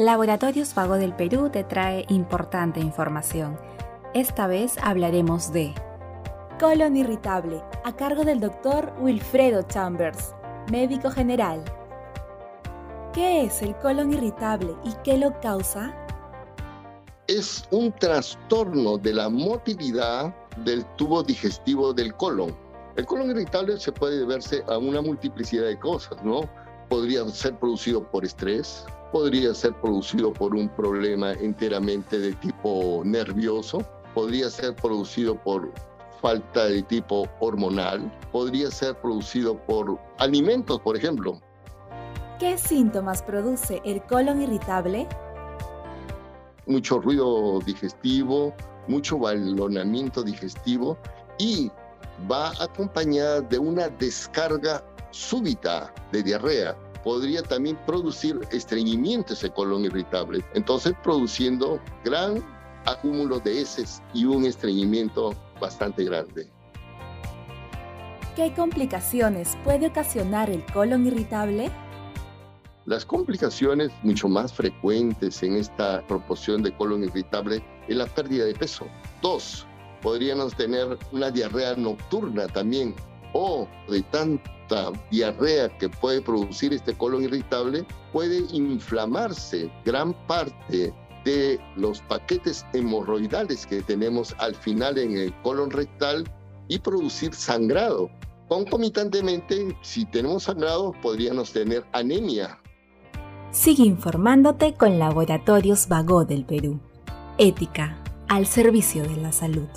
Laboratorios Vago del Perú te trae importante información. Esta vez hablaremos de colon irritable, a cargo del doctor Wilfredo Chambers, médico general. ¿Qué es el colon irritable y qué lo causa? Es un trastorno de la motilidad del tubo digestivo del colon. El colon irritable se puede deberse a una multiplicidad de cosas, ¿no? Podría ser producido por estrés, podría ser producido por un problema enteramente de tipo nervioso, podría ser producido por falta de tipo hormonal, podría ser producido por alimentos, por ejemplo. ¿Qué síntomas produce el colon irritable? Mucho ruido digestivo, mucho balonamiento digestivo y va acompañada de una descarga súbita de diarrea podría también producir estreñimiento ese colon irritable. Entonces, produciendo gran acúmulo de heces y un estreñimiento bastante grande. ¿Qué complicaciones puede ocasionar el colon irritable? Las complicaciones mucho más frecuentes en esta proporción de colon irritable es la pérdida de peso. Dos, podríamos tener una diarrea nocturna también o de tanta diarrea que puede producir este colon irritable, puede inflamarse gran parte de los paquetes hemorroidales que tenemos al final en el colon rectal y producir sangrado. Concomitantemente, si tenemos sangrado, podríamos tener anemia. Sigue informándote con Laboratorios Vago del Perú. Ética al servicio de la salud.